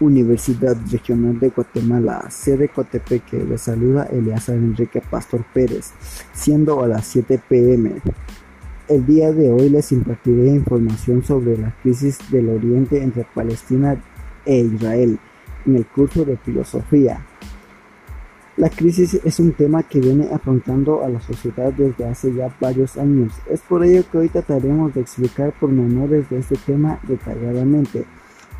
Universidad Regional de Guatemala, sede Cotepeque, le saluda Eleazar Enrique Pastor Pérez, siendo a las 7 pm. El día de hoy les impartiré información sobre la crisis del Oriente entre Palestina e Israel en el curso de filosofía. La crisis es un tema que viene afrontando a la sociedad desde hace ya varios años. Es por ello que hoy trataremos de explicar pormenores de este tema detalladamente.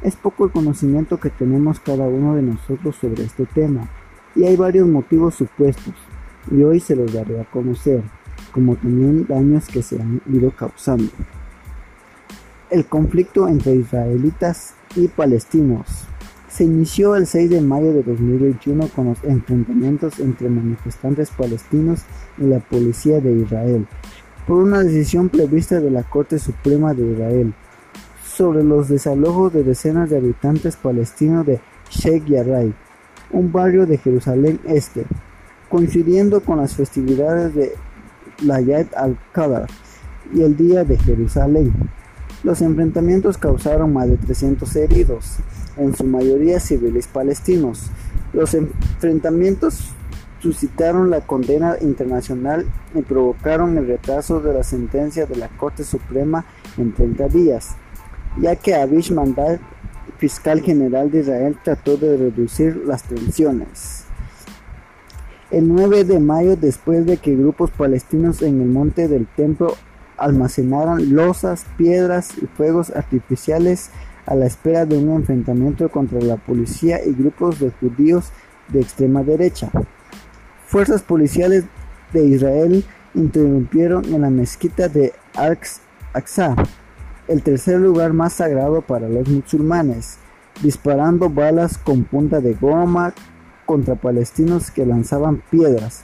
Es poco el conocimiento que tenemos cada uno de nosotros sobre este tema, y hay varios motivos supuestos, y hoy se los daré a conocer, como también daños que se han ido causando. El conflicto entre israelitas y palestinos se inició el 6 de mayo de 2021 con los enfrentamientos entre manifestantes palestinos y la policía de Israel, por una decisión prevista de la Corte Suprema de Israel sobre los desalojos de decenas de habitantes palestinos de Sheikh Jarrah, un barrio de Jerusalén Este, coincidiendo con las festividades de Layat al-Qadar y el Día de Jerusalén. Los enfrentamientos causaron más de 300 heridos, en su mayoría civiles palestinos. Los enfrentamientos suscitaron la condena internacional y provocaron el retraso de la sentencia de la Corte Suprema en 30 días ya que Abish Mandal, fiscal general de Israel, trató de reducir las tensiones. El 9 de mayo, después de que grupos palestinos en el monte del templo almacenaran losas, piedras y fuegos artificiales a la espera de un enfrentamiento contra la policía y grupos de judíos de extrema derecha. Fuerzas policiales de Israel interrumpieron en la mezquita de Al-Aqsa el tercer lugar más sagrado para los musulmanes, disparando balas con punta de goma contra palestinos que lanzaban piedras.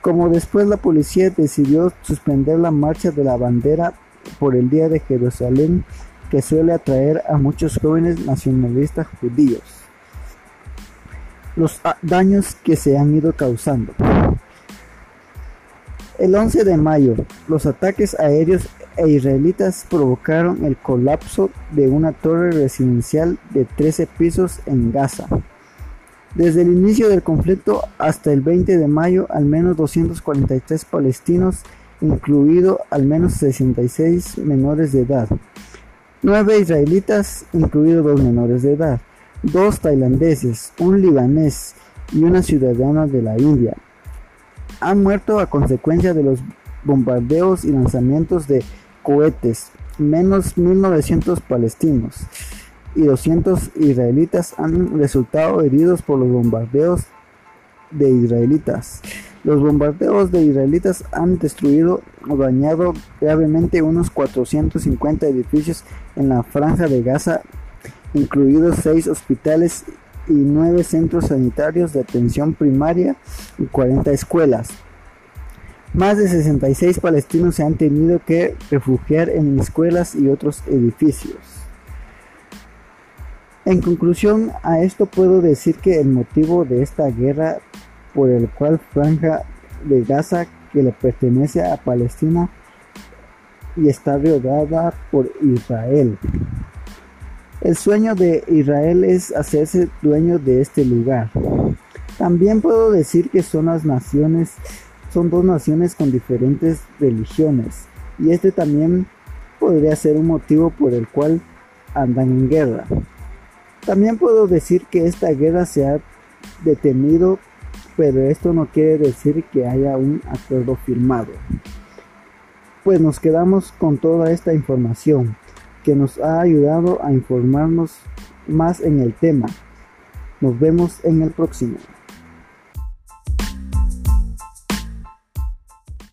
Como después la policía decidió suspender la marcha de la bandera por el Día de Jerusalén que suele atraer a muchos jóvenes nacionalistas judíos. Los daños que se han ido causando. El 11 de mayo, los ataques aéreos e israelitas provocaron el colapso de una torre residencial de 13 pisos en Gaza. Desde el inicio del conflicto hasta el 20 de mayo, al menos 243 palestinos, incluido al menos 66 menores de edad, 9 israelitas, incluidos dos menores de edad, dos tailandeses, un libanés y una ciudadana de la India, han muerto a consecuencia de los bombardeos y lanzamientos de cohetes, menos 1.900 palestinos y 200 israelitas han resultado heridos por los bombardeos de israelitas. Los bombardeos de israelitas han destruido o dañado gravemente unos 450 edificios en la franja de Gaza, incluidos 6 hospitales y 9 centros sanitarios de atención primaria y 40 escuelas. Más de 66 palestinos se han tenido que refugiar en escuelas y otros edificios. En conclusión a esto puedo decir que el motivo de esta guerra por el cual Franja de Gaza que le pertenece a Palestina y está rodeada por Israel. El sueño de Israel es hacerse dueño de este lugar. También puedo decir que son las naciones son dos naciones con diferentes religiones y este también podría ser un motivo por el cual andan en guerra. También puedo decir que esta guerra se ha detenido, pero esto no quiere decir que haya un acuerdo firmado. Pues nos quedamos con toda esta información que nos ha ayudado a informarnos más en el tema. Nos vemos en el próximo.